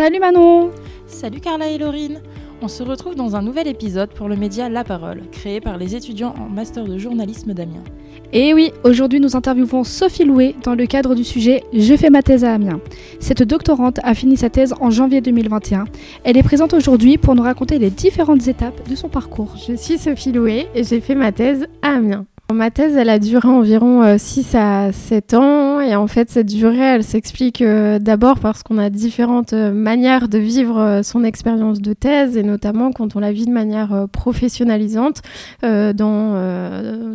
Salut Manon Salut Carla et Laurine On se retrouve dans un nouvel épisode pour le média La Parole, créé par les étudiants en master de journalisme d'Amiens. Et oui, aujourd'hui nous interviewons Sophie Loué dans le cadre du sujet Je fais ma thèse à Amiens. Cette doctorante a fini sa thèse en janvier 2021. Elle est présente aujourd'hui pour nous raconter les différentes étapes de son parcours. Je suis Sophie Loué et j'ai fait ma thèse à Amiens. Ma thèse, elle a duré environ 6 euh, à 7 ans et en fait cette durée, elle s'explique euh, d'abord parce qu'on a différentes euh, manières de vivre son expérience de thèse et notamment quand on la vit de manière professionnalisante dans,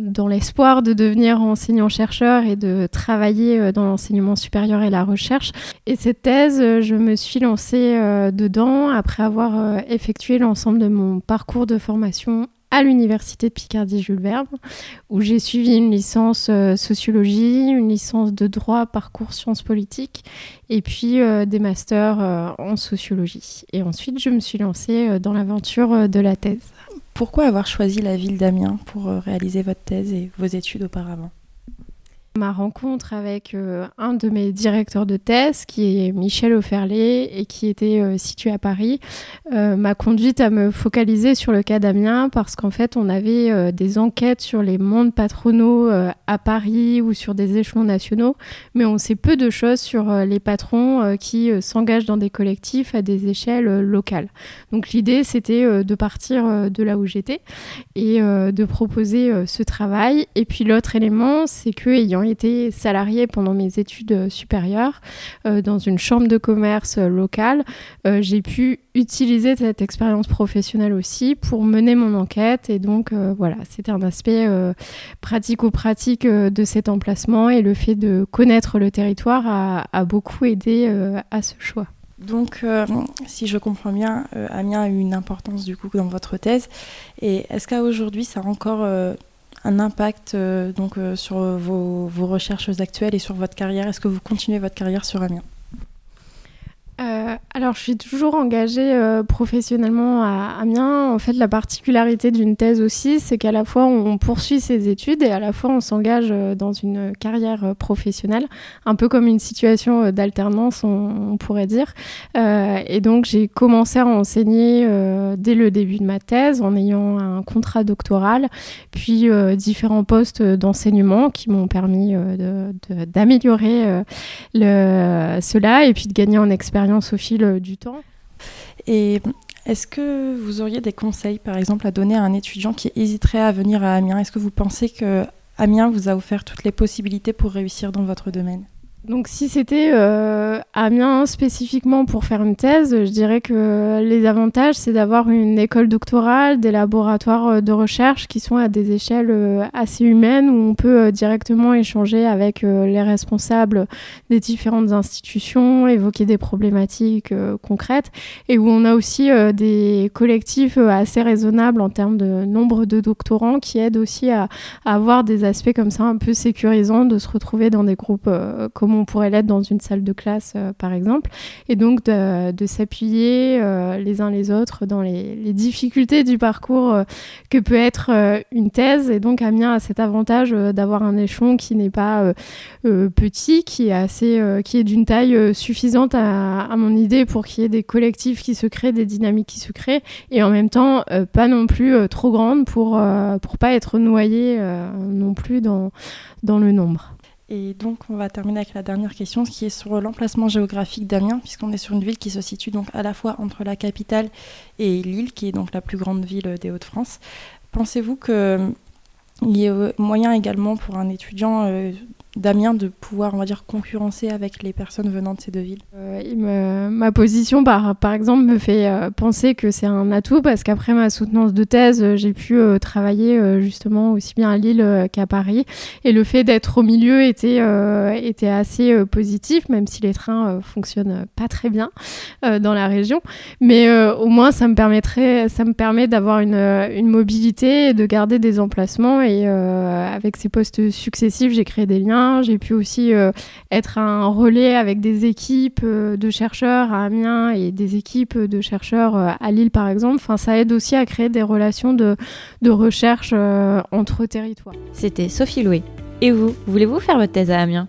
dans l'espoir de devenir enseignant-chercheur et de travailler dans l'enseignement supérieur et la recherche. Et cette thèse, je me suis lancée dedans après avoir effectué l'ensemble de mon parcours de formation à l'université de Picardie Jules Verne, où j'ai suivi une licence euh, sociologie, une licence de droit, parcours sciences politiques, et puis euh, des masters euh, en sociologie. Et ensuite, je me suis lancée dans l'aventure de la thèse. Pourquoi avoir choisi la ville d'Amiens pour réaliser votre thèse et vos études auparavant? Ma rencontre avec euh, un de mes directeurs de thèse, qui est Michel Auferlet et qui était euh, situé à Paris, euh, m'a conduite à me focaliser sur le cas d'Amiens parce qu'en fait, on avait des enquêtes sur les mondes patronaux à Paris ou sur des échelons nationaux, mais on sait peu de choses sur les patrons qui s'engagent dans des collectifs à des échelles locales. Donc l'idée, c'était de partir de là où j'étais et de proposer ce travail. Et puis l'autre élément, c'est que ayant été salariée pendant mes études euh, supérieures euh, dans une chambre de commerce euh, locale, j'ai pu utiliser cette expérience professionnelle aussi pour mener mon enquête. Et donc, voilà, c'était un aspect pratico-pratique de cet emplacement et le fait de connaître le territoire a, beaucoup aidé à ce choix. Donc, si je comprends bien, Amiens a eu une importance du coup dans votre thèse. Et est-ce qu'à aujourd'hui, ça a encore un impact euh, donc, euh, sur vos, vos, recherches actuelles et sur votre carrière? Est-ce que vous continuez votre carrière sur Amiens? Euh, alors, je suis toujours engagée euh, professionnellement à Amiens. En fait, la particularité d'une thèse aussi, c'est qu'à la fois on poursuit ses études et à la fois on s'engage euh, dans une carrière professionnelle, un peu comme une situation d'alternance, on, pourrait dire. et donc, j'ai commencé à enseigner dès le début de ma thèse en ayant un contrat doctoral, puis différents postes d'enseignement qui m'ont permis d'améliorer cela et puis de gagner en expérience au fil euh, du temps. Et est-ce que vous auriez des conseils, par exemple, à donner à un étudiant qui hésiterait à venir à Amiens? Est-ce que vous pensez que Amiens vous a offert toutes les possibilités pour réussir dans votre domaine? Donc si c'était euh, Amiens spécifiquement pour faire une thèse, je dirais que les avantages, c'est d'avoir une école doctorale, des laboratoires euh, de recherche qui sont à des échelles euh, assez humaines, où on peut euh, directement échanger avec les responsables des différentes institutions, évoquer des problématiques concrètes, et où on a aussi des collectifs assez raisonnables en termes de nombre de doctorants qui aident aussi à, à, avoir des aspects comme ça un peu sécurisants, de se retrouver dans des groupes communs on pourrait l'être dans une salle de classe, euh, par exemple, et donc de, s'appuyer euh, les uns les autres dans les, difficultés du parcours euh, que peut être une thèse. Et donc Amiens a cet avantage d'avoir un échelon qui n'est pas petit, qui est d'une taille suffisante à, mon idée pour qu'il y ait des collectifs qui se créent, des dynamiques qui se créent, et en même temps pas non plus trop grande pour pour pas être noyé non plus dans le nombre. Et donc, on va terminer avec la dernière question, qui est sur l'emplacement géographique d'Amiens, puisqu'on est sur une ville qui se situe donc à la fois entre la capitale et Lille, qui est donc la plus grande ville des Hauts-de-France. Pensez-vous qu'il y ait moyen également pour un étudiant euh, Damien de pouvoir, on va dire, concurrencer avec les personnes venant de ces deux villes euh, Ma position, par, par exemple, me fait euh, penser que c'est un atout parce qu'après ma soutenance de thèse, euh, j'ai pu travailler justement aussi bien à Lille qu'à Paris. Et le fait d'être au milieu était, était assez positif, même si les trains fonctionnent pas très bien dans la région. Mais au moins, ça me, permettrait, ça me permet d'avoir une, une mobilité de garder des emplacements. Et avec ces postes successifs, j'ai créé des liens j'ai pu aussi euh, être un relais avec des équipes euh, de chercheurs à Amiens et des équipes de chercheurs euh, à Lille, par exemple. Enfin, ça aide aussi à créer des relations de, de recherche entre territoires. C'était Sophie Loué. Et vous, voulez-vous faire votre thèse à Amiens?